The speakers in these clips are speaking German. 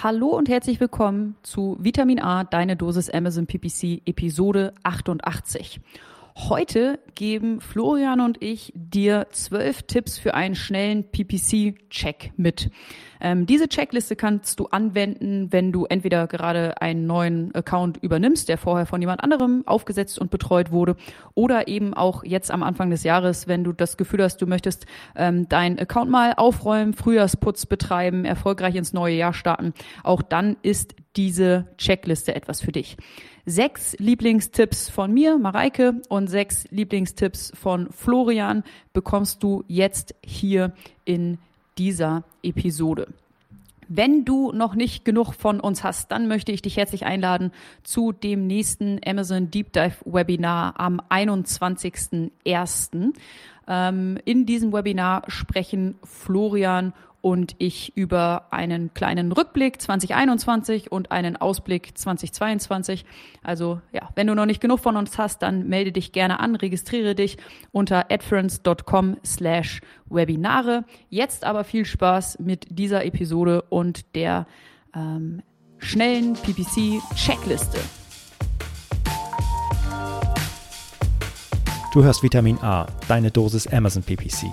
Hallo und herzlich willkommen zu Vitamin A, deine Dosis Amazon PPC, Episode 88. Heute geben Florian und ich dir zwölf Tipps für einen schnellen PPC-Check mit. Ähm, diese Checkliste kannst du anwenden, wenn du entweder gerade einen neuen Account übernimmst, der vorher von jemand anderem aufgesetzt und betreut wurde, oder eben auch jetzt am Anfang des Jahres, wenn du das Gefühl hast, du möchtest ähm, deinen Account mal aufräumen, Frühjahrsputz betreiben, erfolgreich ins neue Jahr starten. Auch dann ist diese Checkliste etwas für dich sechs Lieblingstipps von mir, Mareike, und sechs Lieblingstipps von Florian bekommst du jetzt hier in dieser Episode. Wenn du noch nicht genug von uns hast, dann möchte ich dich herzlich einladen zu dem nächsten Amazon Deep Dive Webinar am 21.01. Ähm, in diesem Webinar sprechen Florian und ich über einen kleinen Rückblick 2021 und einen Ausblick 2022. Also ja, wenn du noch nicht genug von uns hast, dann melde dich gerne an, registriere dich unter adference.com slash Webinare. Jetzt aber viel Spaß mit dieser Episode und der ähm, schnellen PPC-Checkliste. Du hörst Vitamin A, deine Dosis Amazon PPC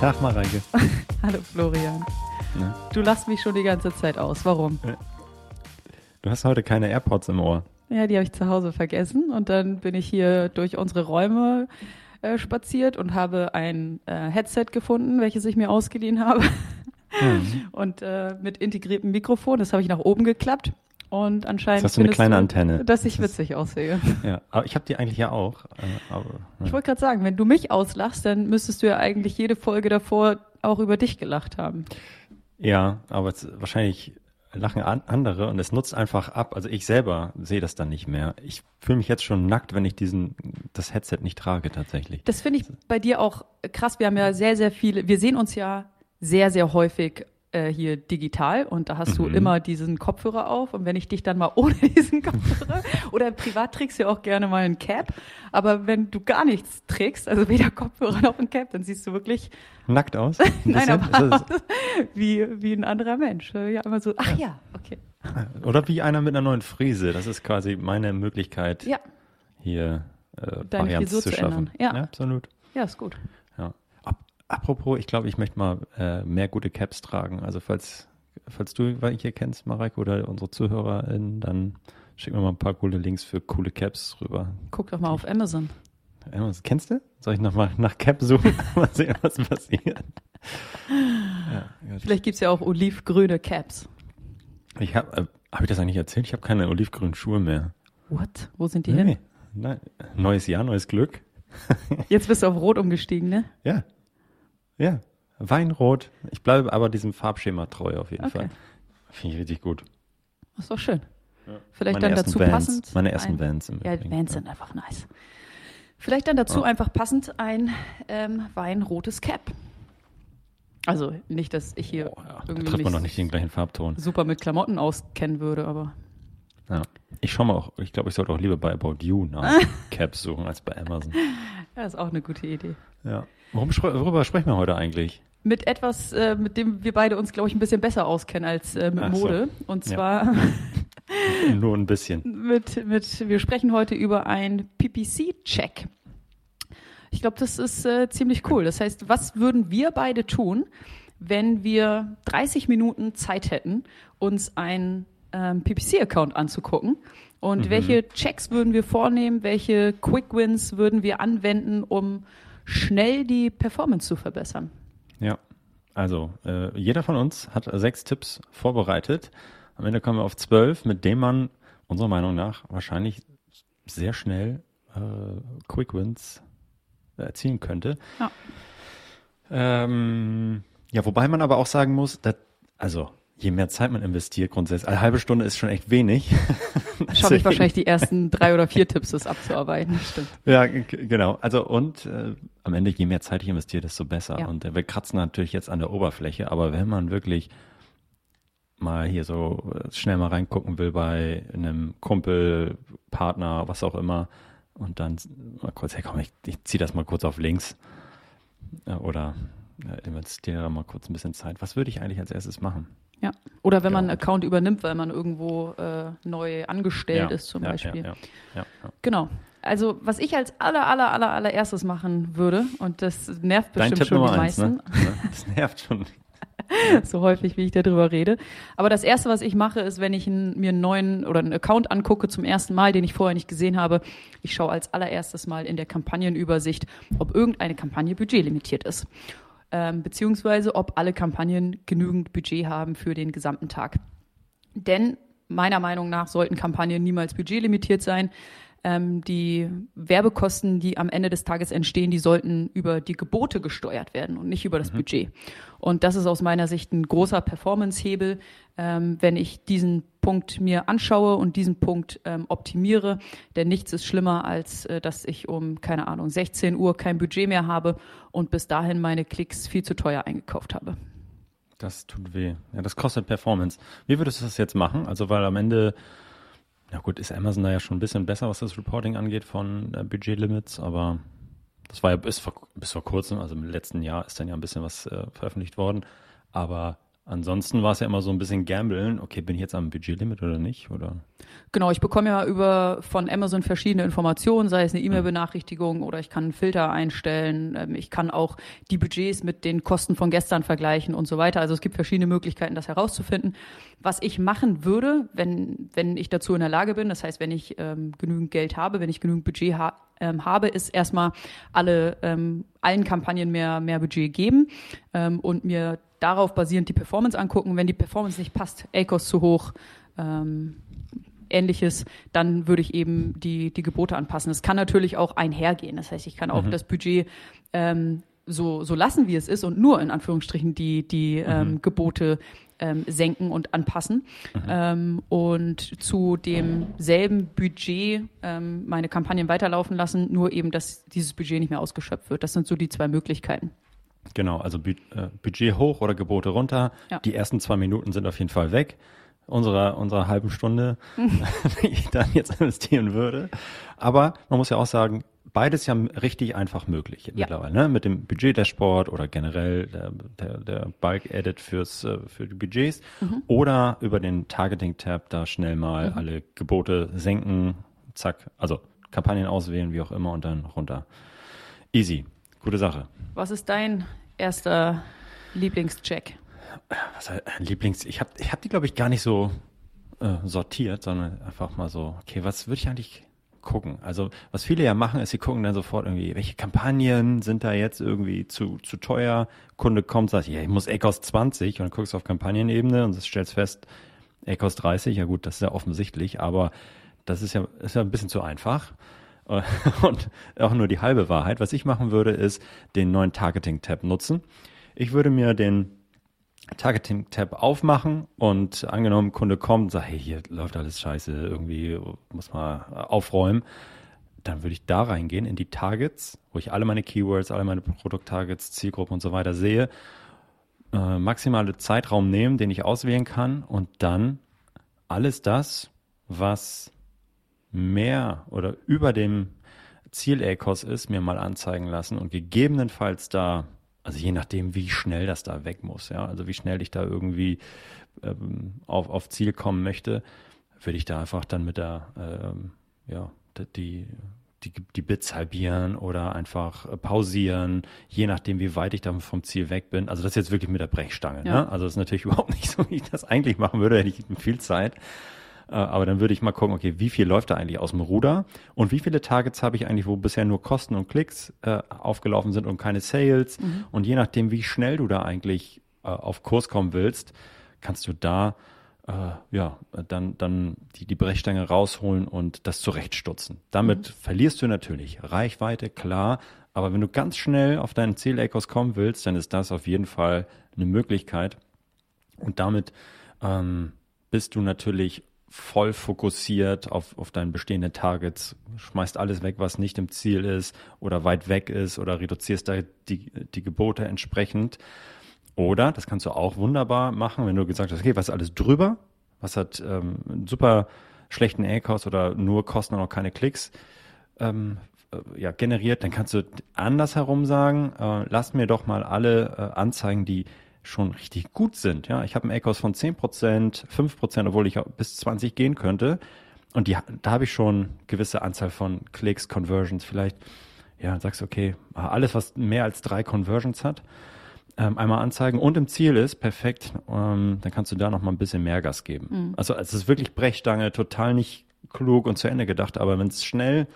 Tag, Mareike. Hallo, Florian. Ne? Du lachst mich schon die ganze Zeit aus. Warum? Du hast heute keine AirPods im Ohr. Ja, die habe ich zu Hause vergessen und dann bin ich hier durch unsere Räume äh, spaziert und habe ein äh, Headset gefunden, welches ich mir ausgeliehen habe. Mhm. Und äh, mit integriertem Mikrofon, das habe ich nach oben geklappt und anscheinend. Das hast du eine kleine du, Antenne. Dass ich witzig aussehe. Ja, aber ich habe die eigentlich ja auch. Äh, aber, ja. Ich wollte gerade sagen, wenn du mich auslachst, dann müsstest du ja eigentlich jede Folge davor auch über dich gelacht haben. Ja, aber es, wahrscheinlich lachen an, andere und es nutzt einfach ab. Also ich selber sehe das dann nicht mehr. Ich fühle mich jetzt schon nackt, wenn ich diesen das Headset nicht trage tatsächlich. Das finde ich bei dir auch krass. Wir haben ja sehr, sehr viele, wir sehen uns ja sehr, sehr häufig äh, hier digital und da hast mhm. du immer diesen Kopfhörer auf und wenn ich dich dann mal ohne diesen Kopfhörer oder privat trägst du ja auch gerne mal ein Cap, aber wenn du gar nichts trägst, also weder Kopfhörer noch ein Cap, dann siehst du wirklich nackt aus. Nein, aber wie wie ein anderer Mensch. Ja, immer so. Ach ja, okay. Oder wie einer mit einer neuen Frise. Das ist quasi meine Möglichkeit, ja. hier äh, Deine Varianz Frisur zu, zu schaffen. Ja. ja, absolut. Ja, ist gut. Apropos, ich glaube, ich möchte mal äh, mehr gute Caps tragen. Also falls, falls du hier kennst, Marek, oder unsere ZuhörerInnen, dann schick mir mal ein paar coole Links für coole Caps rüber. Guck doch mal auf Amazon. Amazon. Kennst du? Soll ich nochmal nach Cap suchen? mal sehen, was passiert. Ja, Vielleicht gibt es ja auch olivgrüne Caps. Ich habe, äh, habe ich das eigentlich erzählt? Ich habe keine olivgrünen Schuhe mehr. What? Wo sind die nee, hin? Nein. Neues Jahr, neues Glück. Jetzt bist du auf Rot umgestiegen, ne? Ja. Ja, Weinrot. Ich bleibe aber diesem Farbschema treu auf jeden okay. Fall. Finde ich richtig gut. Das ist doch schön. Ja. Vielleicht meine dann dazu Vans, passend. Meine ersten ein, Vans. Im ja, Übrigen. Vans sind einfach nice. Vielleicht dann dazu ja. einfach passend ein ähm, weinrotes Cap. Also nicht, dass ich hier oh, ja. irgendwie da trifft man noch nicht den gleichen Farbton. super mit Klamotten auskennen würde, aber ja. Ich schaue mal auch, ich glaube, ich sollte auch lieber bei About You nach Caps suchen als bei Amazon. Ja, ist auch eine gute Idee. Ja. Worum, worüber sprechen wir heute eigentlich? Mit etwas, äh, mit dem wir beide uns, glaube ich, ein bisschen besser auskennen als äh, mit Ach Mode. So. Und zwar. Ja. Nur ein bisschen. Mit, mit, wir sprechen heute über ein PPC-Check. Ich glaube, das ist äh, ziemlich cool. Das heißt, was würden wir beide tun, wenn wir 30 Minuten Zeit hätten, uns ein ähm, PPC-Account anzugucken. Und mhm. welche Checks würden wir vornehmen? Welche Quick Wins würden wir anwenden, um schnell die Performance zu verbessern? Ja, also äh, jeder von uns hat sechs Tipps vorbereitet. Am Ende kommen wir auf zwölf, mit denen man unserer Meinung nach wahrscheinlich sehr schnell äh, Quick Wins erzielen könnte. Ja. Ähm, ja, wobei man aber auch sagen muss, dass, also je mehr Zeit man investiert, grundsätzlich, eine halbe Stunde ist schon echt wenig. Schaffe ich wahrscheinlich die ersten drei oder vier Tipps, das abzuarbeiten. Stimmt. Ja, genau. Also und äh, am Ende, je mehr Zeit ich investiere, desto besser. Ja. Und äh, wir kratzen natürlich jetzt an der Oberfläche, aber wenn man wirklich mal hier so äh, schnell mal reingucken will bei einem Kumpel, Partner, was auch immer, und dann mal kurz, hey komm, ich, ich ziehe das mal kurz auf links äh, oder äh, investiere mal kurz ein bisschen Zeit. Was würde ich eigentlich als erstes machen? Ja. Oder wenn man einen Account übernimmt, weil man irgendwo äh, neu angestellt ja. ist, zum ja, Beispiel. Ja, Genau. Also, was ich als aller, aller, aller, allererstes machen würde, und das nervt bestimmt Dein Tipp schon Nummer die eins, meisten. Ne? Das nervt schon. so häufig, wie ich darüber rede. Aber das erste, was ich mache, ist, wenn ich einen, mir einen neuen oder einen Account angucke zum ersten Mal, den ich vorher nicht gesehen habe, ich schaue als allererstes mal in der Kampagnenübersicht, ob irgendeine Kampagne budgetlimitiert ist ähm, beziehungsweise ob alle Kampagnen genügend Budget haben für den gesamten Tag. Denn meiner Meinung nach sollten Kampagnen niemals budgetlimitiert sein. Ähm, die Werbekosten, die am Ende des Tages entstehen, die sollten über die Gebote gesteuert werden und nicht über das mhm. Budget. Und das ist aus meiner Sicht ein großer Performance-Hebel, ähm, wenn ich diesen Punkt mir anschaue und diesen Punkt ähm, optimiere. Denn nichts ist schlimmer, als äh, dass ich um, keine Ahnung, 16 Uhr kein Budget mehr habe und bis dahin meine Klicks viel zu teuer eingekauft habe. Das tut weh. Ja, das kostet Performance. Wie würdest du das jetzt machen? Also, weil am Ende, ja gut, ist Amazon da ja schon ein bisschen besser, was das Reporting angeht von äh, Budgetlimits, aber das war ja bis vor, bis vor kurzem, also im letzten Jahr ist dann ja ein bisschen was äh, veröffentlicht worden. Aber Ansonsten war es ja immer so ein bisschen gambeln. Okay, bin ich jetzt am Budgetlimit oder nicht? Oder? Genau, ich bekomme ja über von Amazon verschiedene Informationen, sei es eine E-Mail-Benachrichtigung oder ich kann einen Filter einstellen. Ähm, ich kann auch die Budgets mit den Kosten von gestern vergleichen und so weiter. Also es gibt verschiedene Möglichkeiten, das herauszufinden. Was ich machen würde, wenn, wenn ich dazu in der Lage bin, das heißt, wenn ich ähm, genügend Geld habe, wenn ich genügend Budget ha ähm, habe, ist erstmal alle ähm, allen Kampagnen mehr, mehr Budget geben ähm, und mir darauf basierend die Performance angucken. Wenn die Performance nicht passt, ACOS zu hoch, ähm, ähnliches, dann würde ich eben die, die Gebote anpassen. Es kann natürlich auch einhergehen. Das heißt, ich kann auch mhm. das Budget ähm, so, so lassen, wie es ist und nur in Anführungsstrichen die, die mhm. ähm, Gebote ähm, senken und anpassen mhm. ähm, und zu demselben Budget ähm, meine Kampagnen weiterlaufen lassen, nur eben, dass dieses Budget nicht mehr ausgeschöpft wird. Das sind so die zwei Möglichkeiten. Genau, also Bu äh, Budget hoch oder Gebote runter. Ja. Die ersten zwei Minuten sind auf jeden Fall weg unserer, unserer halben Stunde, die ich dann jetzt investieren würde. Aber man muss ja auch sagen, beides ja richtig einfach möglich ja. mittlerweile, ne? Mit dem Budget-Dashboard oder generell der, der, der Bulk-Edit fürs, äh, für die Budgets mhm. oder über den Targeting-Tab da schnell mal mhm. alle Gebote senken, zack, also Kampagnen auswählen, wie auch immer und dann runter. Easy. Gute Sache. Was ist dein erster Lieblingscheck? Was, Lieblings, ich habe ich hab die, glaube ich, gar nicht so äh, sortiert, sondern einfach mal so, okay, was würde ich eigentlich gucken? Also, was viele ja machen, ist, sie gucken dann sofort irgendwie, welche Kampagnen sind da jetzt irgendwie zu, zu teuer? Kunde kommt, sagt, ja, ich muss ECOS 20 und dann guckst du auf Kampagnenebene und stellst fest, ECOS 30, ja gut, das ist ja offensichtlich, aber das ist ja, ist ja ein bisschen zu einfach. und auch nur die halbe Wahrheit. Was ich machen würde, ist den neuen Targeting-Tab nutzen. Ich würde mir den Targeting-Tab aufmachen und angenommen, Kunde kommt und sagt, hey, hier läuft alles scheiße, irgendwie muss man aufräumen. Dann würde ich da reingehen in die Targets, wo ich alle meine Keywords, alle meine Produkt-Targets, Zielgruppen und so weiter sehe, äh, maximale Zeitraum nehmen, den ich auswählen kann und dann alles das, was mehr oder über dem Ziel-ACOS ist, mir mal anzeigen lassen und gegebenenfalls da, also je nachdem, wie schnell das da weg muss, ja, also wie schnell ich da irgendwie ähm, auf, auf Ziel kommen möchte, würde ich da einfach dann mit der, ähm, ja, die, die, die Bits halbieren oder einfach äh, pausieren, je nachdem, wie weit ich dann vom Ziel weg bin. Also das ist jetzt wirklich mit der Brechstange. Ja. Ne? Also das ist natürlich überhaupt nicht so, wie ich das eigentlich machen würde, hätte ich viel Zeit. Äh, aber dann würde ich mal gucken, okay, wie viel läuft da eigentlich aus dem Ruder und wie viele Targets habe ich eigentlich, wo bisher nur Kosten und Klicks äh, aufgelaufen sind und keine Sales. Mhm. Und je nachdem, wie schnell du da eigentlich äh, auf Kurs kommen willst, kannst du da äh, ja dann, dann die, die Brechstange rausholen und das zurechtstutzen. Damit mhm. verlierst du natürlich Reichweite, klar, aber wenn du ganz schnell auf deinen Ziel-Ecos kommen willst, dann ist das auf jeden Fall eine Möglichkeit. Und damit ähm, bist du natürlich voll fokussiert auf, auf deine bestehenden Targets, schmeißt alles weg, was nicht im Ziel ist oder weit weg ist oder reduzierst da die, die Gebote entsprechend. Oder, das kannst du auch wunderbar machen, wenn du gesagt hast, okay, was ist alles drüber? Was hat ähm, einen super schlechten A-Cost oder nur Kosten und auch keine Klicks ähm, äh, ja, generiert, dann kannst du andersherum sagen, äh, lass mir doch mal alle äh, Anzeigen, die schon richtig gut sind. Ja, ich habe einen ACOS von 10%, 5%, obwohl ich bis 20 gehen könnte. Und die, da habe ich schon gewisse Anzahl von Klicks, Conversions, vielleicht, ja, sagst du, okay, alles, was mehr als drei Conversions hat, ähm, einmal anzeigen und im Ziel ist, perfekt, ähm, dann kannst du da noch mal ein bisschen mehr Gas geben. Mhm. Also es ist wirklich Brechstange, total nicht klug und zu Ende gedacht, aber wenn es schnell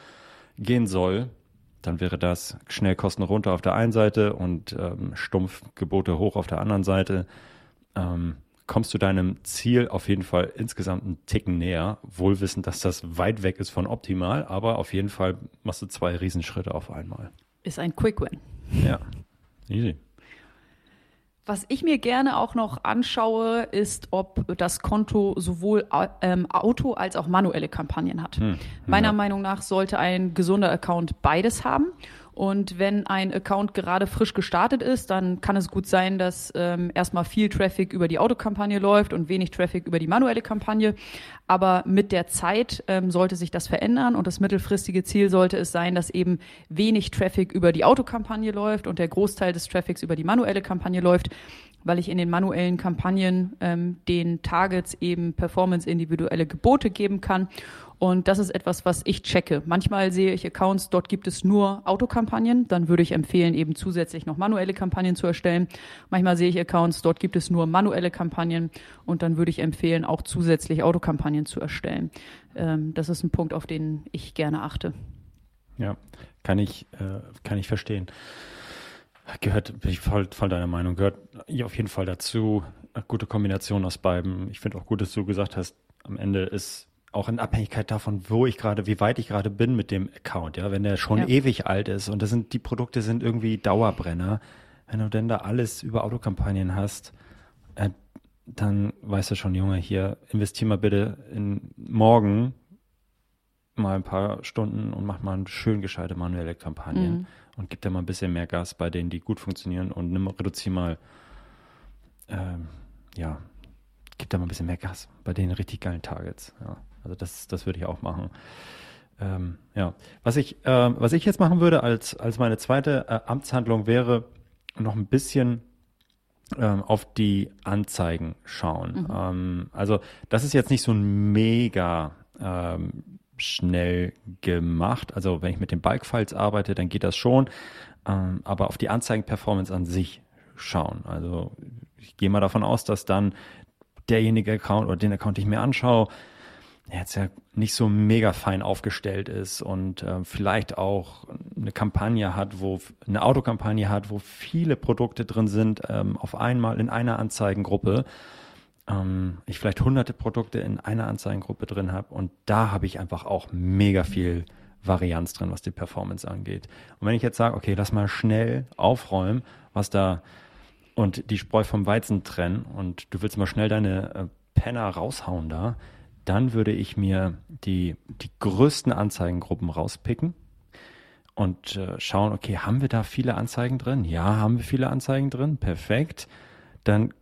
gehen soll, dann wäre das Schnellkosten runter auf der einen Seite und ähm, Stumpfgebote hoch auf der anderen Seite. Ähm, kommst du deinem Ziel auf jeden Fall insgesamt einen Ticken näher, wohl wissend, dass das weit weg ist von optimal, aber auf jeden Fall machst du zwei Riesenschritte auf einmal. Ist ein Quick Win. Ja, easy. Was ich mir gerne auch noch anschaue, ist, ob das Konto sowohl ähm, Auto- als auch manuelle Kampagnen hat. Hm, Meiner ja. Meinung nach sollte ein gesunder Account beides haben. Und wenn ein Account gerade frisch gestartet ist, dann kann es gut sein, dass ähm, erstmal viel Traffic über die Autokampagne läuft und wenig Traffic über die manuelle Kampagne. Aber mit der Zeit ähm, sollte sich das verändern und das mittelfristige Ziel sollte es sein, dass eben wenig Traffic über die Autokampagne läuft und der Großteil des Traffics über die manuelle Kampagne läuft weil ich in den manuellen Kampagnen ähm, den Targets eben performance-individuelle Gebote geben kann. Und das ist etwas, was ich checke. Manchmal sehe ich Accounts, dort gibt es nur Autokampagnen. Dann würde ich empfehlen, eben zusätzlich noch manuelle Kampagnen zu erstellen. Manchmal sehe ich Accounts, dort gibt es nur manuelle Kampagnen. Und dann würde ich empfehlen, auch zusätzlich Autokampagnen zu erstellen. Ähm, das ist ein Punkt, auf den ich gerne achte. Ja, kann ich, äh, kann ich verstehen. Gehört, bin ich voll, voll deiner Meinung, gehört auf jeden Fall dazu. Eine gute Kombination aus beiden. Ich finde auch gut, dass du gesagt hast, am Ende ist auch in Abhängigkeit davon, wo ich gerade, wie weit ich gerade bin mit dem Account, ja, wenn der schon ja. ewig alt ist und das sind, die Produkte sind irgendwie Dauerbrenner, wenn du denn da alles über Autokampagnen hast, äh, dann weißt du schon, Junge, hier investier mal bitte in morgen mal ein paar Stunden und mach mal schön gescheite manuelle Kampagnen. Mhm und gib da mal ein bisschen mehr Gas bei denen, die gut funktionieren und nimm, reduzier mal, ähm, ja, gib da mal ein bisschen mehr Gas bei den richtig geilen Targets. Ja, also das, das würde ich auch machen. Ähm, ja, was ich, äh, was ich jetzt machen würde als, als meine zweite äh, Amtshandlung wäre, noch ein bisschen ähm, auf die Anzeigen schauen. Mhm. Ähm, also das ist jetzt nicht so ein mega ähm, schnell gemacht. Also wenn ich mit den Bulk-Files arbeite, dann geht das schon. Ähm, aber auf die Anzeigen-Performance an sich schauen. Also ich gehe mal davon aus, dass dann derjenige Account oder den Account, den ich mir anschaue, jetzt ja nicht so mega fein aufgestellt ist und äh, vielleicht auch eine Kampagne hat, wo eine Autokampagne hat, wo viele Produkte drin sind, ähm, auf einmal in einer Anzeigengruppe ähm, ich vielleicht hunderte Produkte in einer Anzeigengruppe drin habe und da habe ich einfach auch mega viel Varianz drin, was die Performance angeht. Und wenn ich jetzt sage, okay, lass mal schnell aufräumen, was da und die Spreu vom Weizen trennen und du willst mal schnell deine äh, Penner raushauen da, dann würde ich mir die, die größten Anzeigengruppen rauspicken und äh, schauen, okay, haben wir da viele Anzeigen drin? Ja, haben wir viele Anzeigen drin. Perfekt. Dann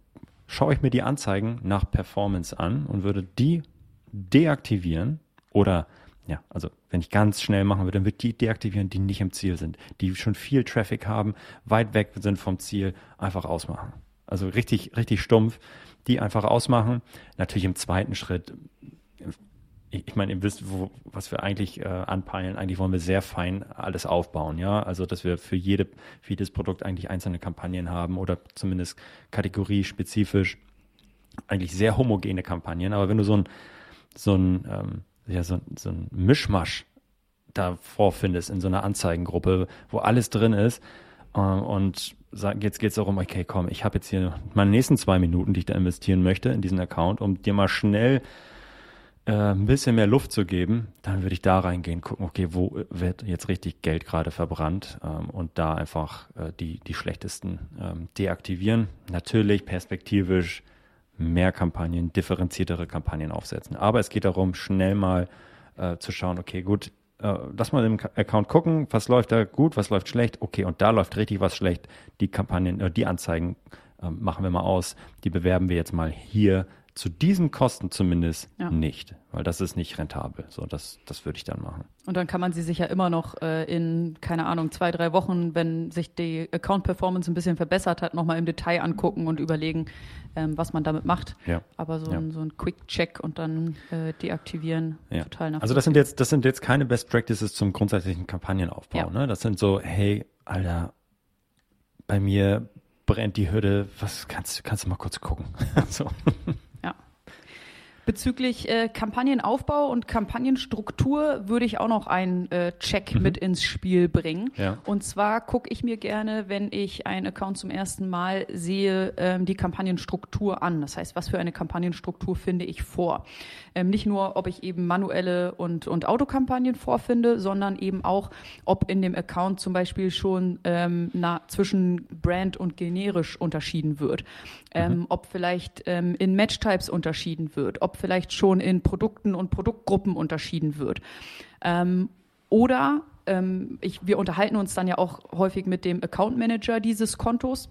schaue ich mir die Anzeigen nach Performance an und würde die deaktivieren oder ja, also wenn ich ganz schnell machen würde, dann würde die deaktivieren, die nicht im Ziel sind, die schon viel Traffic haben, weit weg sind vom Ziel, einfach ausmachen. Also richtig, richtig stumpf, die einfach ausmachen. Natürlich im zweiten Schritt ich, meine, ihr wisst, wo, was wir eigentlich äh, anpeilen. Eigentlich wollen wir sehr fein alles aufbauen, ja. Also, dass wir für jede, für jedes Produkt eigentlich einzelne Kampagnen haben oder zumindest kategoriespezifisch eigentlich sehr homogene Kampagnen. Aber wenn du so ein, so ein, ähm, ja, so, so ein Mischmasch da vorfindest in so einer Anzeigengruppe, wo alles drin ist, äh, und jetzt geht es darum, okay, komm, ich habe jetzt hier meine nächsten zwei Minuten, die ich da investieren möchte in diesen Account, um dir mal schnell ein bisschen mehr Luft zu geben, dann würde ich da reingehen, gucken, okay, wo wird jetzt richtig Geld gerade verbrannt ähm, und da einfach äh, die, die schlechtesten ähm, deaktivieren. Natürlich perspektivisch mehr Kampagnen, differenziertere Kampagnen aufsetzen. Aber es geht darum, schnell mal äh, zu schauen, okay, gut, äh, lass mal im Account gucken, was läuft da gut, was läuft schlecht, okay, und da läuft richtig was schlecht. Die Kampagnen, äh, die Anzeigen äh, machen wir mal aus, die bewerben wir jetzt mal hier zu diesen Kosten zumindest ja. nicht, weil das ist nicht rentabel. So, das, das würde ich dann machen. Und dann kann man sie sich ja immer noch äh, in, keine Ahnung, zwei, drei Wochen, wenn sich die Account-Performance ein bisschen verbessert hat, nochmal im Detail angucken und überlegen, ähm, was man damit macht. Ja. Aber so, ja. ein, so ein Quick-Check und dann äh, deaktivieren, total nach. Also das sind jetzt, das sind jetzt keine Best Practices zum grundsätzlichen Kampagnenaufbau. Ne? Das sind so, hey, Alter, bei mir brennt die Hürde, was kannst, kannst du mal kurz gucken? so. Bezüglich äh, Kampagnenaufbau und Kampagnenstruktur würde ich auch noch einen äh, Check mhm. mit ins Spiel bringen. Ja. Und zwar gucke ich mir gerne, wenn ich einen Account zum ersten Mal sehe, ähm, die Kampagnenstruktur an. Das heißt, was für eine Kampagnenstruktur finde ich vor? Ähm, nicht nur, ob ich eben manuelle und, und Autokampagnen vorfinde, sondern eben auch, ob in dem Account zum Beispiel schon ähm, na, zwischen Brand und generisch unterschieden wird. Ähm, mhm. Ob vielleicht ähm, in Match-Types unterschieden wird, ob vielleicht schon in Produkten und Produktgruppen unterschieden wird. Ähm, oder ähm, ich, wir unterhalten uns dann ja auch häufig mit dem Account Manager dieses Kontos.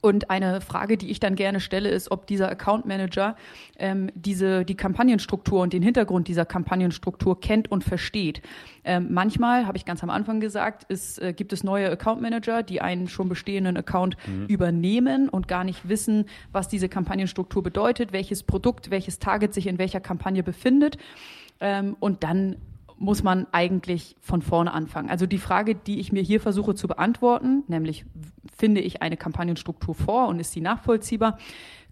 Und eine Frage, die ich dann gerne stelle, ist, ob dieser Account Manager ähm, diese, die Kampagnenstruktur und den Hintergrund dieser Kampagnenstruktur kennt und versteht. Ähm, manchmal, habe ich ganz am Anfang gesagt, ist, äh, gibt es neue Account Manager, die einen schon bestehenden Account mhm. übernehmen und gar nicht wissen, was diese Kampagnenstruktur bedeutet, welches Produkt, welches Target sich in welcher Kampagne befindet. Ähm, und dann muss man eigentlich von vorne anfangen. Also die Frage, die ich mir hier versuche zu beantworten, nämlich finde ich eine Kampagnenstruktur vor und ist sie nachvollziehbar,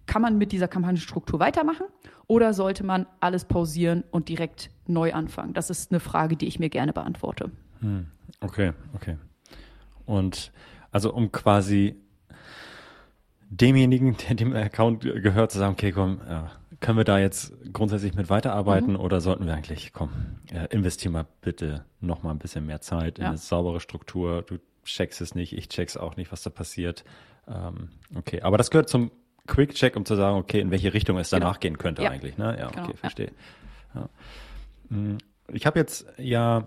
kann man mit dieser Kampagnenstruktur weitermachen oder sollte man alles pausieren und direkt neu anfangen? Das ist eine Frage, die ich mir gerne beantworte. Hm. Okay, okay. Und also um quasi demjenigen, der dem Account gehört, zu sagen, okay, komm, ja, können wir da jetzt grundsätzlich mit weiterarbeiten mhm. oder sollten wir eigentlich, komm, äh, investier mal bitte noch mal ein bisschen mehr Zeit in ja. eine saubere Struktur. Du checkst es nicht, ich check's auch nicht, was da passiert. Ähm, okay, aber das gehört zum Quick-Check, um zu sagen, okay, in welche Richtung es danach genau. gehen könnte ja. eigentlich. Ne? Ja, genau. okay, verstehe. Ja. Hm, ich habe jetzt ja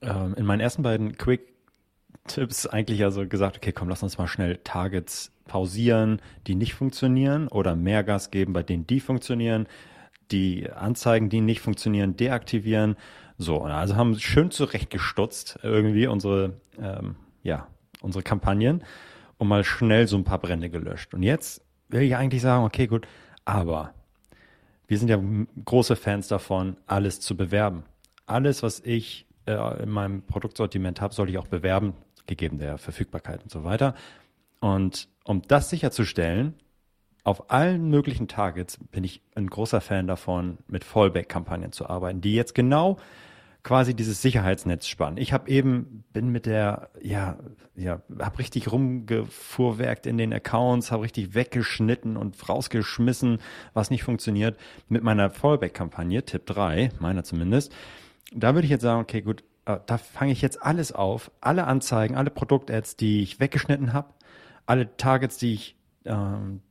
ähm, in meinen ersten beiden Quick-Tipps eigentlich also gesagt, okay, komm, lass uns mal schnell Targets pausieren, die nicht funktionieren oder mehr Gas geben, bei denen die funktionieren, die Anzeigen, die nicht funktionieren, deaktivieren. So, also haben schön zurechtgestutzt irgendwie unsere, ähm, ja, unsere Kampagnen und mal schnell so ein paar Brände gelöscht. Und jetzt will ich eigentlich sagen, okay, gut, aber wir sind ja große Fans davon, alles zu bewerben. Alles, was ich äh, in meinem Produktsortiment habe, soll ich auch bewerben, gegeben der Verfügbarkeit und so weiter. Und um das sicherzustellen, auf allen möglichen Targets bin ich ein großer Fan davon, mit Fallback-Kampagnen zu arbeiten, die jetzt genau quasi dieses Sicherheitsnetz spannen. Ich habe eben bin mit der ja ja habe richtig rumgefuhrwerkt in den Accounts, habe richtig weggeschnitten und rausgeschmissen, was nicht funktioniert mit meiner Fallback-Kampagne Tipp 3, meiner zumindest. Da würde ich jetzt sagen, okay, gut, äh, da fange ich jetzt alles auf, alle Anzeigen, alle Produktads, die ich weggeschnitten habe, alle Targets, die ich äh,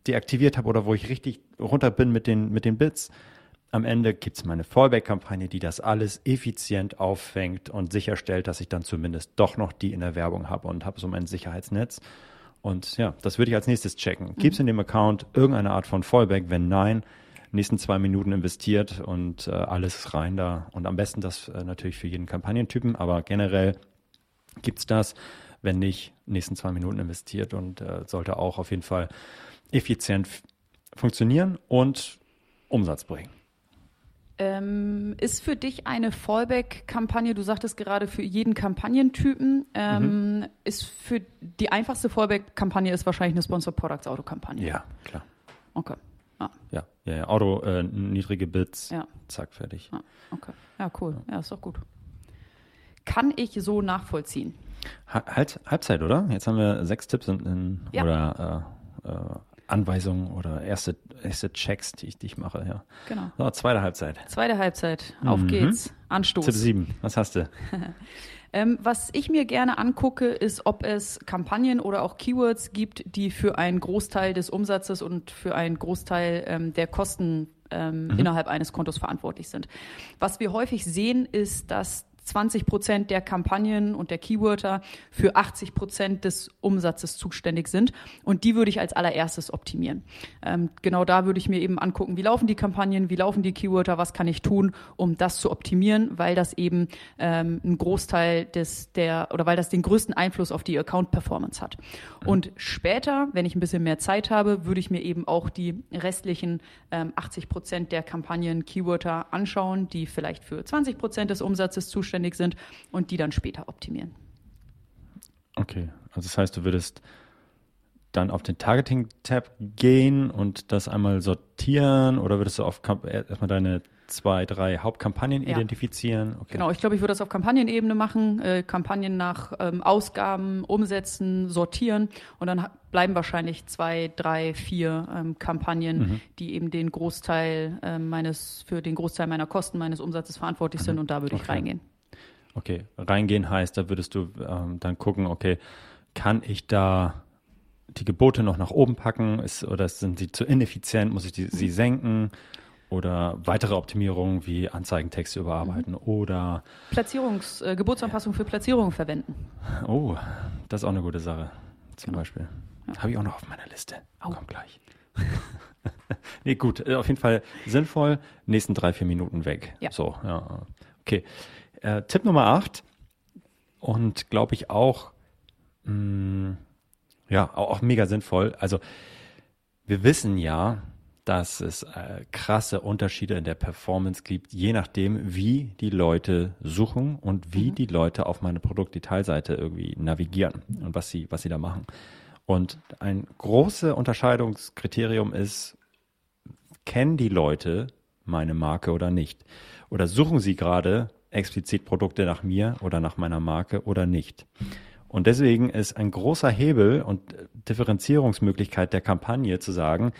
deaktiviert habe oder wo ich richtig runter bin mit den, mit den Bits. Am Ende gibt es meine Fallback-Kampagne, die das alles effizient auffängt und sicherstellt, dass ich dann zumindest doch noch die in der Werbung habe und habe so mein Sicherheitsnetz. Und ja, das würde ich als nächstes checken. Gibt es in dem Account irgendeine Art von Fallback? Wenn nein, nächsten zwei Minuten investiert und äh, alles rein da. Und am besten das äh, natürlich für jeden Kampagnentypen, aber generell gibt es das wenn nicht, nächsten zwei Minuten investiert und äh, sollte auch auf jeden Fall effizient funktionieren und Umsatz bringen. Ähm, ist für dich eine Fallback-Kampagne, du sagtest gerade für jeden Kampagnentypen, ähm, mhm. ist für die einfachste Fallback-Kampagne ist wahrscheinlich eine Sponsor Products Auto-Kampagne. Ja, klar. Okay. Ah. Ja, ja, ja, Auto, äh, niedrige Bits, ja. zack, fertig. Ah, okay. Ja, cool. Ja, ist doch gut. Kann ich so nachvollziehen. Halt, Halbzeit, oder? Jetzt haben wir sechs Tipps in, in ja. oder äh, äh, Anweisungen oder erste, erste Checks, die ich, die ich mache. Ja. Genau. So, zweite Halbzeit. Zweite Halbzeit. Auf mhm. geht's. Anstoß. Tipp 7. Was hast du? Ähm, was ich mir gerne angucke, ist, ob es Kampagnen oder auch Keywords gibt, die für einen Großteil des Umsatzes und für einen Großteil ähm, der Kosten ähm, mhm. innerhalb eines Kontos verantwortlich sind. Was wir häufig sehen, ist, dass 20 Prozent der Kampagnen und der Keywörter für 80 Prozent des Umsatzes zuständig sind. Und die würde ich als allererstes optimieren. Ähm, genau da würde ich mir eben angucken, wie laufen die Kampagnen, wie laufen die Keywörter, was kann ich tun, um das zu optimieren, weil das eben ähm, einen Großteil des der oder weil das den größten Einfluss auf die Account-Performance hat. Und später, wenn ich ein bisschen mehr Zeit habe, würde ich mir eben auch die restlichen ähm, 80 Prozent der Kampagnen, Keywörter anschauen, die vielleicht für 20 Prozent des Umsatzes zuständig zuständig sind und die dann später optimieren. Okay, also das heißt, du würdest dann auf den Targeting-Tab gehen und das einmal sortieren oder würdest du auf erstmal deine zwei, drei Hauptkampagnen ja. identifizieren? Okay. Genau, ich glaube, ich würde das auf Kampagnenebene machen, äh, Kampagnen nach ähm, Ausgaben, Umsätzen, sortieren und dann bleiben wahrscheinlich zwei, drei, vier ähm, Kampagnen, mhm. die eben den Großteil äh, meines, für den Großteil meiner Kosten, meines Umsatzes verantwortlich mhm. sind und da würde okay. ich reingehen. Okay, reingehen heißt, da würdest du ähm, dann gucken, okay, kann ich da die Gebote noch nach oben packen? Ist, oder sind sie zu ineffizient? Muss ich die, sie senken? Oder weitere Optimierungen wie Anzeigentexte überarbeiten mhm. oder Platzierungs, äh, Gebotsanpassung für Platzierungen verwenden. Oh, das ist auch eine gute Sache. Zum genau. Beispiel. Ja. Habe ich auch noch auf meiner Liste. Oh. Kommt gleich. nee, gut, äh, auf jeden Fall sinnvoll. Nächsten drei, vier Minuten weg. Ja. So, ja. Okay. Äh, Tipp Nummer 8 und glaube ich auch, mh, mm, ja, auch, auch, mega sinnvoll. Also wir wissen ja, dass es äh, krasse Unterschiede in der Performance gibt, je nachdem, wie die Leute suchen und wie mhm. die Leute auf meine Produktdetailseite irgendwie navigieren und was sie, was sie da machen. Und ein großes Unterscheidungskriterium ist, kennen die Leute meine Marke oder nicht? Oder suchen sie gerade explizit Produkte nach mir oder nach meiner Marke oder nicht. Und deswegen ist ein großer Hebel und Differenzierungsmöglichkeit der Kampagne zu sagen,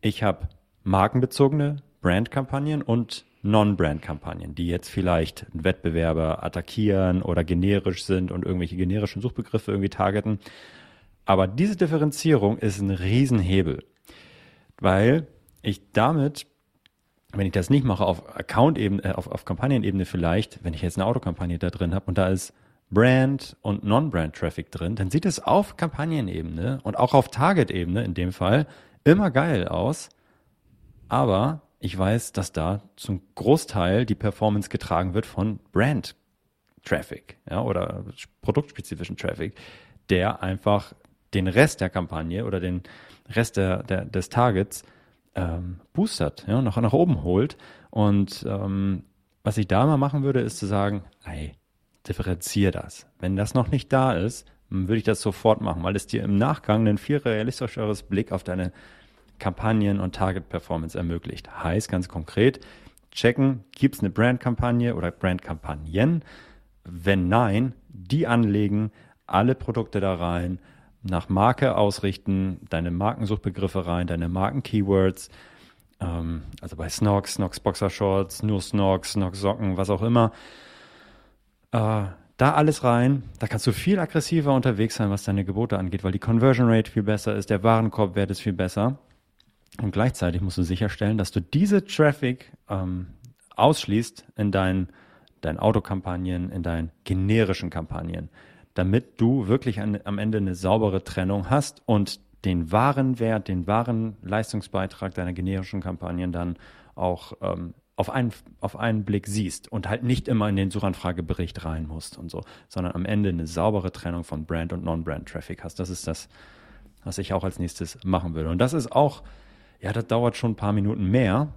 ich habe markenbezogene Brandkampagnen und Non-Brand-Kampagnen, die jetzt vielleicht Wettbewerber attackieren oder generisch sind und irgendwelche generischen Suchbegriffe irgendwie targeten. Aber diese Differenzierung ist ein Riesenhebel, weil ich damit wenn ich das nicht mache auf Account-Ebene, äh, auf, auf Kampagnenebene vielleicht, wenn ich jetzt eine Autokampagne da drin habe und da ist Brand und Non-Brand-Traffic drin, dann sieht es auf Kampagnenebene und auch auf Target-Ebene in dem Fall immer geil aus. Aber ich weiß, dass da zum Großteil die Performance getragen wird von Brand-Traffic ja, oder produktspezifischen Traffic, der einfach den Rest der Kampagne oder den Rest der, der, des Targets ähm, boostert, ja, nach, nach oben holt. Und ähm, was ich da mal machen würde, ist zu sagen, ey, differenziere das. Wenn das noch nicht da ist, würde ich das sofort machen, weil es dir im Nachgang ein viel realistischeres Blick auf deine Kampagnen und Target Performance ermöglicht. Heißt ganz konkret, checken, gibt es eine Brandkampagne oder Brandkampagnen? Wenn nein, die anlegen, alle Produkte da rein, nach Marke ausrichten, deine Markensuchbegriffe rein, deine Marken-Keywords. Ähm, also bei Snox, Snox Boxershorts, nur Snox, Snox Socken, was auch immer. Äh, da alles rein. Da kannst du viel aggressiver unterwegs sein, was deine Gebote angeht, weil die Conversion Rate viel besser ist, der Warenkorbwert ist viel besser. Und gleichzeitig musst du sicherstellen, dass du diese Traffic ähm, ausschließt in deinen, deinen Autokampagnen, in deinen generischen Kampagnen damit du wirklich an, am Ende eine saubere Trennung hast und den wahren Wert, den wahren Leistungsbeitrag deiner generischen Kampagnen dann auch ähm, auf, einen, auf einen Blick siehst und halt nicht immer in den Suchanfragebericht rein musst und so, sondern am Ende eine saubere Trennung von Brand und Non-Brand-Traffic hast. Das ist das, was ich auch als nächstes machen würde. Und das ist auch, ja, das dauert schon ein paar Minuten mehr.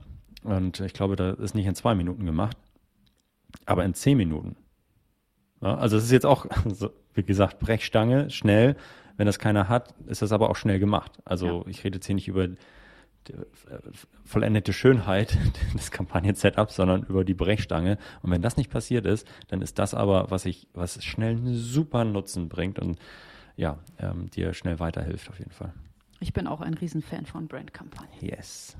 Und ich glaube, das ist nicht in zwei Minuten gemacht, aber in zehn Minuten. Ja, also es ist jetzt auch, wie gesagt, Brechstange, schnell. Wenn das keiner hat, ist das aber auch schnell gemacht. Also ja. ich rede jetzt hier nicht über die äh, vollendete Schönheit des Kampagnen-Setups, sondern über die Brechstange. Und wenn das nicht passiert ist, dann ist das aber, was ich, was schnell einen super Nutzen bringt und ja, ähm, dir schnell weiterhilft auf jeden Fall. Ich bin auch ein Riesenfan von Brandkampagnen. Yes.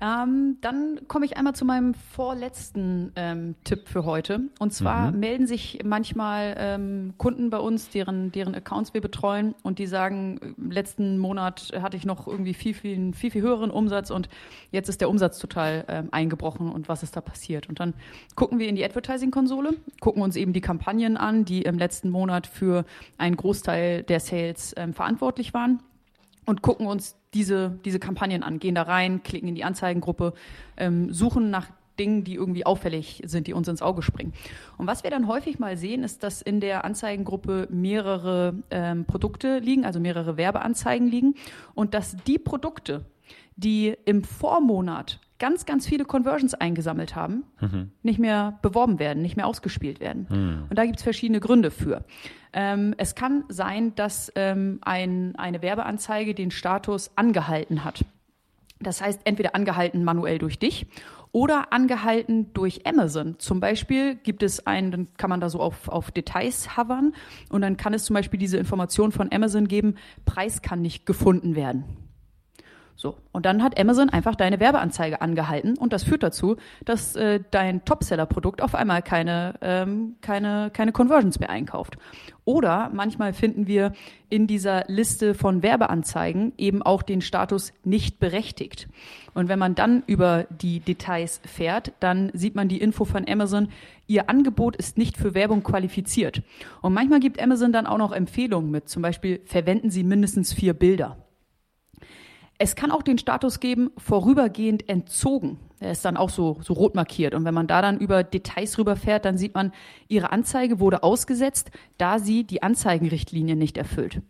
Ähm, dann komme ich einmal zu meinem vorletzten ähm, Tipp für heute. Und zwar mhm. melden sich manchmal ähm, Kunden bei uns, deren, deren Accounts wir betreuen und die sagen, letzten Monat hatte ich noch irgendwie viel, viel, viel, viel höheren Umsatz und jetzt ist der Umsatz total ähm, eingebrochen und was ist da passiert? Und dann gucken wir in die Advertising-Konsole, gucken uns eben die Kampagnen an, die im letzten Monat für einen Großteil der Sales ähm, verantwortlich waren und gucken uns diese, diese Kampagnen an, gehen da rein, klicken in die Anzeigengruppe, ähm, suchen nach Dingen, die irgendwie auffällig sind, die uns ins Auge springen. Und was wir dann häufig mal sehen, ist, dass in der Anzeigengruppe mehrere ähm, Produkte liegen, also mehrere Werbeanzeigen liegen und dass die Produkte, die im Vormonat ganz, ganz viele Conversions eingesammelt haben, mhm. nicht mehr beworben werden, nicht mehr ausgespielt werden. Mhm. Und da gibt es verschiedene Gründe für. Ähm, es kann sein, dass ähm, ein, eine Werbeanzeige den Status angehalten hat. Das heißt, entweder angehalten manuell durch dich oder angehalten durch Amazon. Zum Beispiel gibt es einen, dann kann man da so auf, auf Details hovern und dann kann es zum Beispiel diese Information von Amazon geben, Preis kann nicht gefunden werden. So, und dann hat Amazon einfach deine Werbeanzeige angehalten und das führt dazu, dass äh, dein Topseller-Produkt auf einmal keine, ähm, keine, keine Conversions mehr einkauft. Oder manchmal finden wir in dieser Liste von Werbeanzeigen eben auch den Status nicht berechtigt. Und wenn man dann über die Details fährt, dann sieht man die Info von Amazon, ihr Angebot ist nicht für Werbung qualifiziert. Und manchmal gibt Amazon dann auch noch Empfehlungen mit, zum Beispiel verwenden Sie mindestens vier Bilder. Es kann auch den Status geben, vorübergehend entzogen. Er ist dann auch so, so rot markiert. Und wenn man da dann über Details rüberfährt, dann sieht man, Ihre Anzeige wurde ausgesetzt, da sie die Anzeigenrichtlinie nicht erfüllt.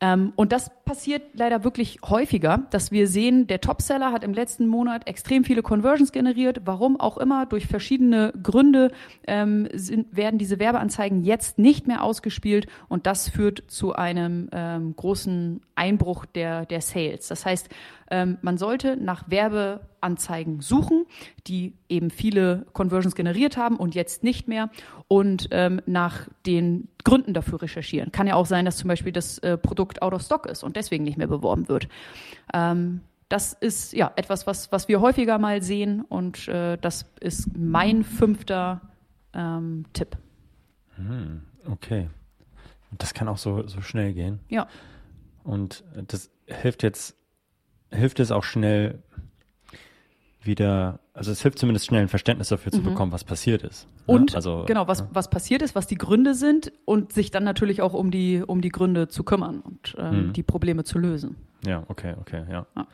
Ähm, und das passiert leider wirklich häufiger, dass wir sehen, der Topseller hat im letzten Monat extrem viele Conversions generiert. Warum auch immer, durch verschiedene Gründe ähm, sind, werden diese Werbeanzeigen jetzt nicht mehr ausgespielt und das führt zu einem ähm, großen Einbruch der, der Sales. Das heißt, ähm, man sollte nach Werbeanzeigen suchen, die eben viele Conversions generiert haben und jetzt nicht mehr und ähm, nach den Gründen dafür recherchieren. Kann ja auch sein, dass zum Beispiel das äh, Produkt out of stock ist und deswegen nicht mehr beworben wird. Ähm, das ist ja etwas, was, was wir häufiger mal sehen und äh, das ist mein fünfter ähm, Tipp. Hm, okay. Das kann auch so, so schnell gehen. Ja. Und das hilft jetzt hilft es auch schnell wieder, also es hilft zumindest schnell ein Verständnis dafür zu mhm. bekommen, was passiert ist. Ne? Und also, genau, was, ja. was passiert ist, was die Gründe sind und sich dann natürlich auch um die, um die Gründe zu kümmern und ähm, mhm. die Probleme zu lösen. Ja, okay, okay, ja. ja.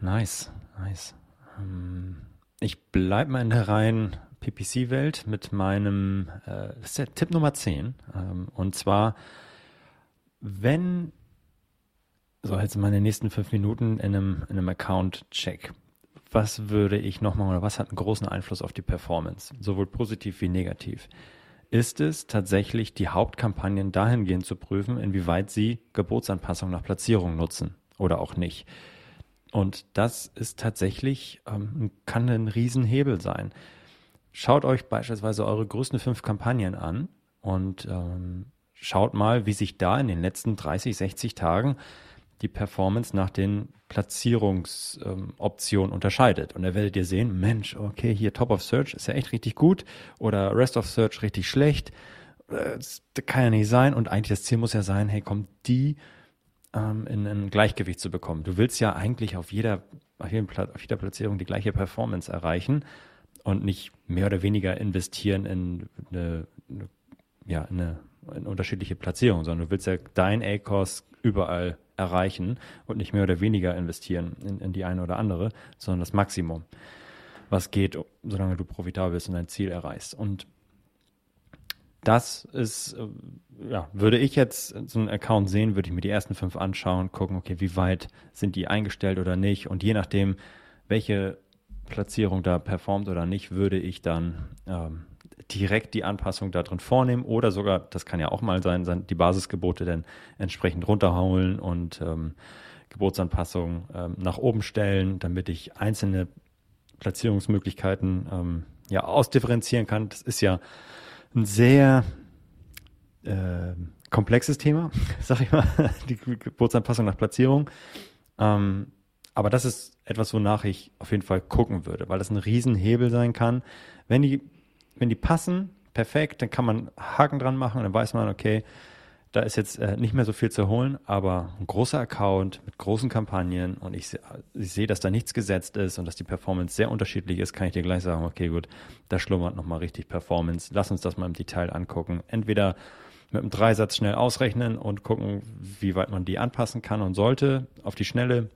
Nice, nice. Ähm, ich bleibe mal in der reinen PPC-Welt mit meinem, äh, das ist der Tipp Nummer 10. Ähm, und zwar, wenn so, jetzt meine nächsten fünf Minuten in einem, in einem Account-Check. Was würde ich nochmal oder was hat einen großen Einfluss auf die Performance, sowohl positiv wie negativ? Ist es tatsächlich die Hauptkampagnen dahingehend zu prüfen, inwieweit sie Gebotsanpassung nach Platzierung nutzen oder auch nicht? Und das ist tatsächlich, ähm, kann ein Riesenhebel sein. Schaut euch beispielsweise eure größten fünf Kampagnen an und ähm, schaut mal, wie sich da in den letzten 30, 60 Tagen die Performance nach den Platzierungsoptionen ähm, unterscheidet. Und da werdet ihr sehen, Mensch, okay, hier Top of Search ist ja echt richtig gut oder Rest of Search richtig schlecht. Äh, das kann ja nicht sein. Und eigentlich das Ziel muss ja sein, hey, komm, die ähm, in ein Gleichgewicht zu bekommen. Du willst ja eigentlich auf jeder, auf, auf jeder Platzierung die gleiche Performance erreichen und nicht mehr oder weniger investieren in eine, eine ja, in eine in unterschiedliche Platzierungen, sondern du willst ja dein A-Cost überall erreichen und nicht mehr oder weniger investieren in, in die eine oder andere, sondern das Maximum, was geht, solange du profitabel bist und dein Ziel erreichst. Und das ist, äh, ja, würde ich jetzt so einen Account sehen, würde ich mir die ersten fünf anschauen, gucken, okay, wie weit sind die eingestellt oder nicht und je nachdem, welche Platzierung da performt oder nicht, würde ich dann ähm, direkt die Anpassung da drin vornehmen oder sogar, das kann ja auch mal sein, die Basisgebote dann entsprechend runterholen und ähm, Gebotsanpassungen ähm, nach oben stellen, damit ich einzelne Platzierungsmöglichkeiten ähm, ja ausdifferenzieren kann. Das ist ja ein sehr äh, komplexes Thema, sag ich mal, die Gebotsanpassung nach Platzierung. Ähm, aber das ist etwas, wonach ich auf jeden Fall gucken würde, weil das ein Riesenhebel sein kann. Wenn die, wenn die passen, perfekt, dann kann man Haken dran machen und dann weiß man, okay, da ist jetzt äh, nicht mehr so viel zu holen, aber ein großer Account mit großen Kampagnen und ich, ich sehe, dass da nichts gesetzt ist und dass die Performance sehr unterschiedlich ist, kann ich dir gleich sagen, okay, gut, da schlummert nochmal richtig Performance. Lass uns das mal im Detail angucken. Entweder mit einem Dreisatz schnell ausrechnen und gucken, wie weit man die anpassen kann und sollte auf die Schnelle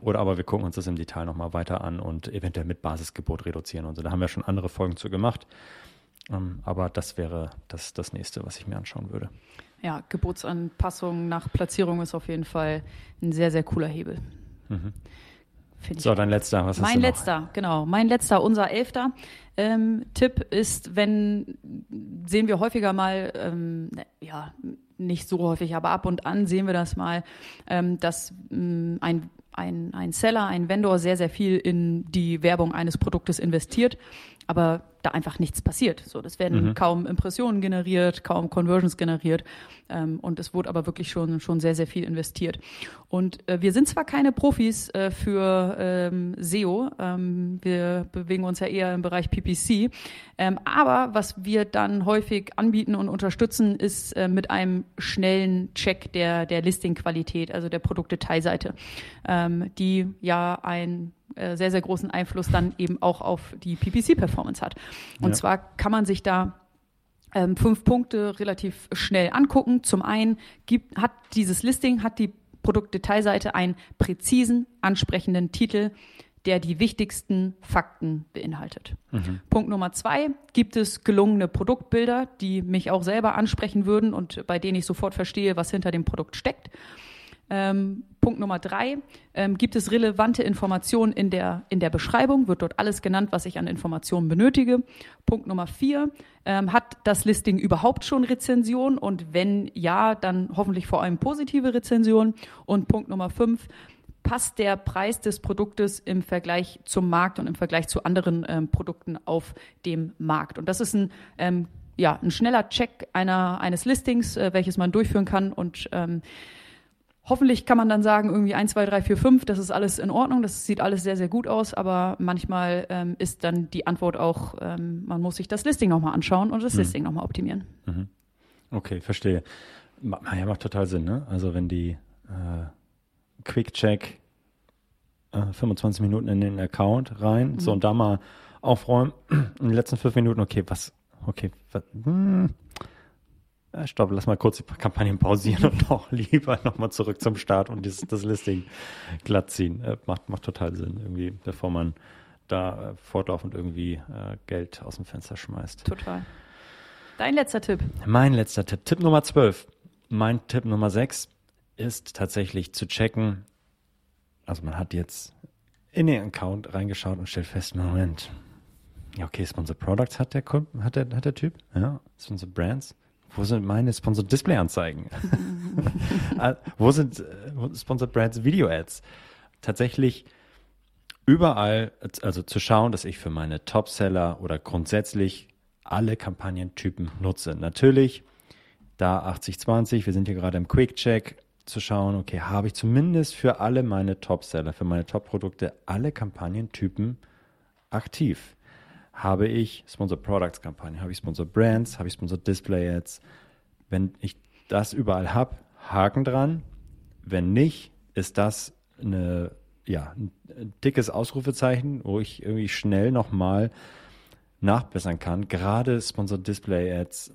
oder aber wir gucken uns das im Detail nochmal weiter an und eventuell mit Basisgebot reduzieren und so. Da haben wir schon andere Folgen zu gemacht. Ähm, aber das wäre das, das nächste, was ich mir anschauen würde. Ja, Gebotsanpassung nach Platzierung ist auf jeden Fall ein sehr, sehr cooler Hebel. Mhm. So, dein letzter. Was mein letzter, genau. Mein letzter, unser elfter ähm, Tipp ist, wenn, sehen wir häufiger mal, ähm, ja, nicht so häufig, aber ab und an sehen wir das mal, ähm, dass ähm, ein ein, ein Seller, ein Vendor sehr, sehr viel in die Werbung eines Produktes investiert, aber da einfach nichts passiert. So, das werden mhm. kaum Impressionen generiert, kaum Conversions generiert ähm, und es wurde aber wirklich schon schon sehr sehr viel investiert. Und äh, wir sind zwar keine Profis äh, für ähm, SEO, ähm, wir bewegen uns ja eher im Bereich PPC, ähm, aber was wir dann häufig anbieten und unterstützen, ist äh, mit einem schnellen Check der der Listing-Qualität, also der Produktdetailseite, ähm, die ja ein äh, sehr, sehr großen Einfluss dann eben auch auf die PPC-Performance hat. Und ja. zwar kann man sich da ähm, fünf Punkte relativ schnell angucken. Zum einen gibt, hat dieses Listing, hat die Produktdetailseite einen präzisen, ansprechenden Titel, der die wichtigsten Fakten beinhaltet. Mhm. Punkt Nummer zwei, gibt es gelungene Produktbilder, die mich auch selber ansprechen würden und bei denen ich sofort verstehe, was hinter dem Produkt steckt. Ähm, Punkt Nummer drei, ähm, gibt es relevante Informationen in der, in der Beschreibung, wird dort alles genannt, was ich an Informationen benötige. Punkt Nummer vier, ähm, hat das Listing überhaupt schon Rezension und wenn ja, dann hoffentlich vor allem positive Rezensionen. Und Punkt Nummer fünf, passt der Preis des Produktes im Vergleich zum Markt und im Vergleich zu anderen ähm, Produkten auf dem Markt. Und das ist ein ähm, ja, ein schneller Check einer, eines Listings, äh, welches man durchführen kann und ähm, Hoffentlich kann man dann sagen, irgendwie 1, 2, 3, 4, 5, das ist alles in Ordnung, das sieht alles sehr, sehr gut aus, aber manchmal ähm, ist dann die Antwort auch, ähm, man muss sich das Listing nochmal anschauen und das mhm. Listing nochmal optimieren. Mhm. Okay, verstehe. Ja, macht total Sinn, ne? Also wenn die äh, Quick-Check äh, 25 Minuten in den Account rein, mhm. so und da mal aufräumen, in den letzten fünf Minuten, okay, was, okay, was, hm, stopp, lass mal kurz die Kampagnen pausieren und doch lieber nochmal zurück zum Start und das, das Listing glatt ziehen. Äh, macht, macht total Sinn, irgendwie, bevor man da äh, fortlaufend irgendwie äh, Geld aus dem Fenster schmeißt. Total. Dein letzter Tipp. Mein letzter Tipp. Tipp Nummer 12. Mein Tipp Nummer 6 ist tatsächlich zu checken, also man hat jetzt in den Account reingeschaut und stellt fest, Moment, ja, okay, Sponsor Products hat der, hat der, hat der Typ, ja, Sponsor Brands, wo sind meine Sponsored Display Anzeigen? Ah, wo sind äh, Sponsored Brands Video Ads? Tatsächlich überall, also zu schauen, dass ich für meine Topseller oder grundsätzlich alle Kampagnentypen nutze. Natürlich da 80-20, wir sind hier gerade im Quick Check, zu schauen, okay, habe ich zumindest für alle meine Topseller, für meine Top-Produkte alle Kampagnentypen aktiv habe ich Sponsor Products Kampagne, habe ich Sponsor Brands, habe ich Sponsor Display Ads. Wenn ich das überall habe, Haken dran. Wenn nicht, ist das eine, ja, ein dickes Ausrufezeichen, wo ich irgendwie schnell nochmal nachbessern kann. Gerade Sponsor Display Ads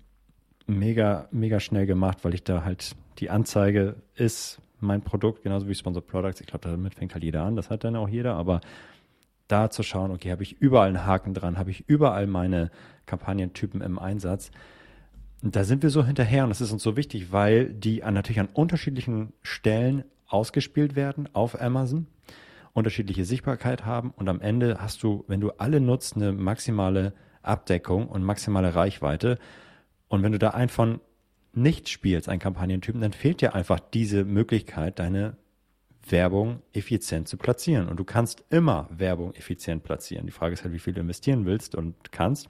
mega, mega schnell gemacht, weil ich da halt die Anzeige ist mein Produkt, genauso wie Sponsor Products. Ich glaube, damit fängt halt jeder an. Das hat dann auch jeder, aber da zu schauen, okay, habe ich überall einen Haken dran, habe ich überall meine Kampagnentypen im Einsatz. Und da sind wir so hinterher und das ist uns so wichtig, weil die natürlich an unterschiedlichen Stellen ausgespielt werden auf Amazon, unterschiedliche Sichtbarkeit haben und am Ende hast du, wenn du alle nutzt, eine maximale Abdeckung und maximale Reichweite. Und wenn du da einen von nicht spielst, einen Kampagnentypen, dann fehlt dir einfach diese Möglichkeit, deine Werbung effizient zu platzieren. Und du kannst immer Werbung effizient platzieren. Die Frage ist halt, wie viel du investieren willst und kannst.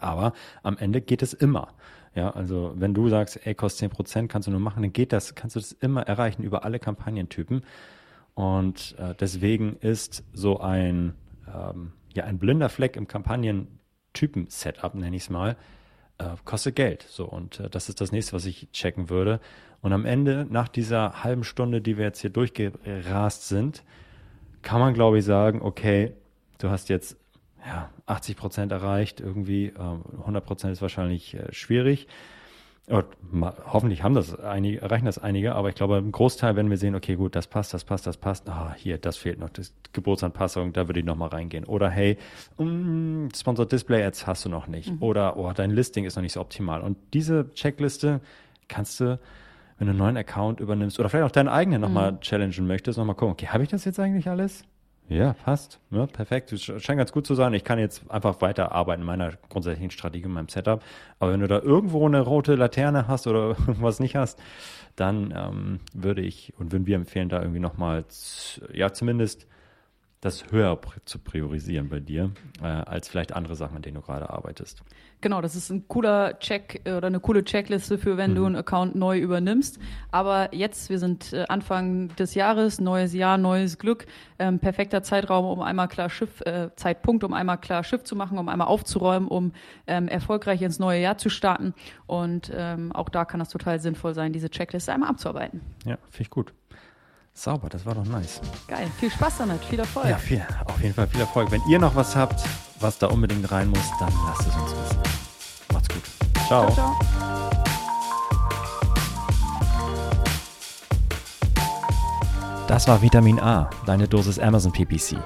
Aber am Ende geht es immer. Ja, also wenn du sagst, ey, kostet 10 Prozent, kannst du nur machen, dann geht das, kannst du das immer erreichen über alle Kampagnentypen. Und äh, deswegen ist so ein, ähm, ja, ein blinder Fleck im Kampagnen-Typen-Setup, nenne ich es mal, äh, kostet Geld. So, und äh, das ist das nächste, was ich checken würde. Und am Ende, nach dieser halben Stunde, die wir jetzt hier durchgerast sind, kann man, glaube ich, sagen, okay, du hast jetzt ja, 80 Prozent erreicht, irgendwie ähm, 100 Prozent ist wahrscheinlich äh, schwierig. Hoffentlich haben das einige, erreichen das einige, aber ich glaube, im Großteil, wenn wir sehen, okay, gut, das passt, das passt, das passt, ah, hier, das fehlt noch, das Geburtsanpassung, da würde ich nochmal reingehen. Oder hey, mm, Sponsored Display Ads hast du noch nicht. Mhm. Oder, oh, dein Listing ist noch nicht so optimal. Und diese Checkliste kannst du, wenn du einen neuen Account übernimmst oder vielleicht auch deinen eigenen nochmal mhm. challengen möchtest, nochmal gucken, okay, habe ich das jetzt eigentlich alles? Ja, passt. Ja, perfekt. Scheint ganz gut zu sein. Ich kann jetzt einfach weiterarbeiten in meiner grundsätzlichen Strategie, in meinem Setup. Aber wenn du da irgendwo eine rote Laterne hast oder irgendwas nicht hast, dann ähm, würde ich und würden wir empfehlen, da irgendwie nochmal, ja, zumindest das höher zu priorisieren bei dir, äh, als vielleicht andere Sachen, an denen du gerade arbeitest. Genau, das ist ein cooler Check äh, oder eine coole Checkliste für, wenn mhm. du einen Account neu übernimmst. Aber jetzt, wir sind äh, Anfang des Jahres, neues Jahr, neues Glück, ähm, perfekter Zeitraum, um einmal klar Schiff, äh, Zeitpunkt, um einmal klar Schiff zu machen, um einmal aufzuräumen, um ähm, erfolgreich ins neue Jahr zu starten. Und ähm, auch da kann das total sinnvoll sein, diese Checkliste einmal abzuarbeiten. Ja, finde ich gut. Sauber, das war doch nice. Geil, viel Spaß damit, viel Erfolg. Ja, viel, auf jeden Fall viel Erfolg. Wenn ihr noch was habt, was da unbedingt rein muss, dann lasst es uns wissen. Macht's gut. Ciao. ciao, ciao. Das war Vitamin A, deine Dosis Amazon PPC.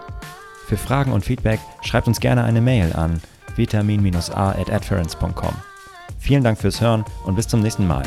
Für Fragen und Feedback schreibt uns gerne eine Mail an vitamin-a at Vielen Dank fürs Hören und bis zum nächsten Mal.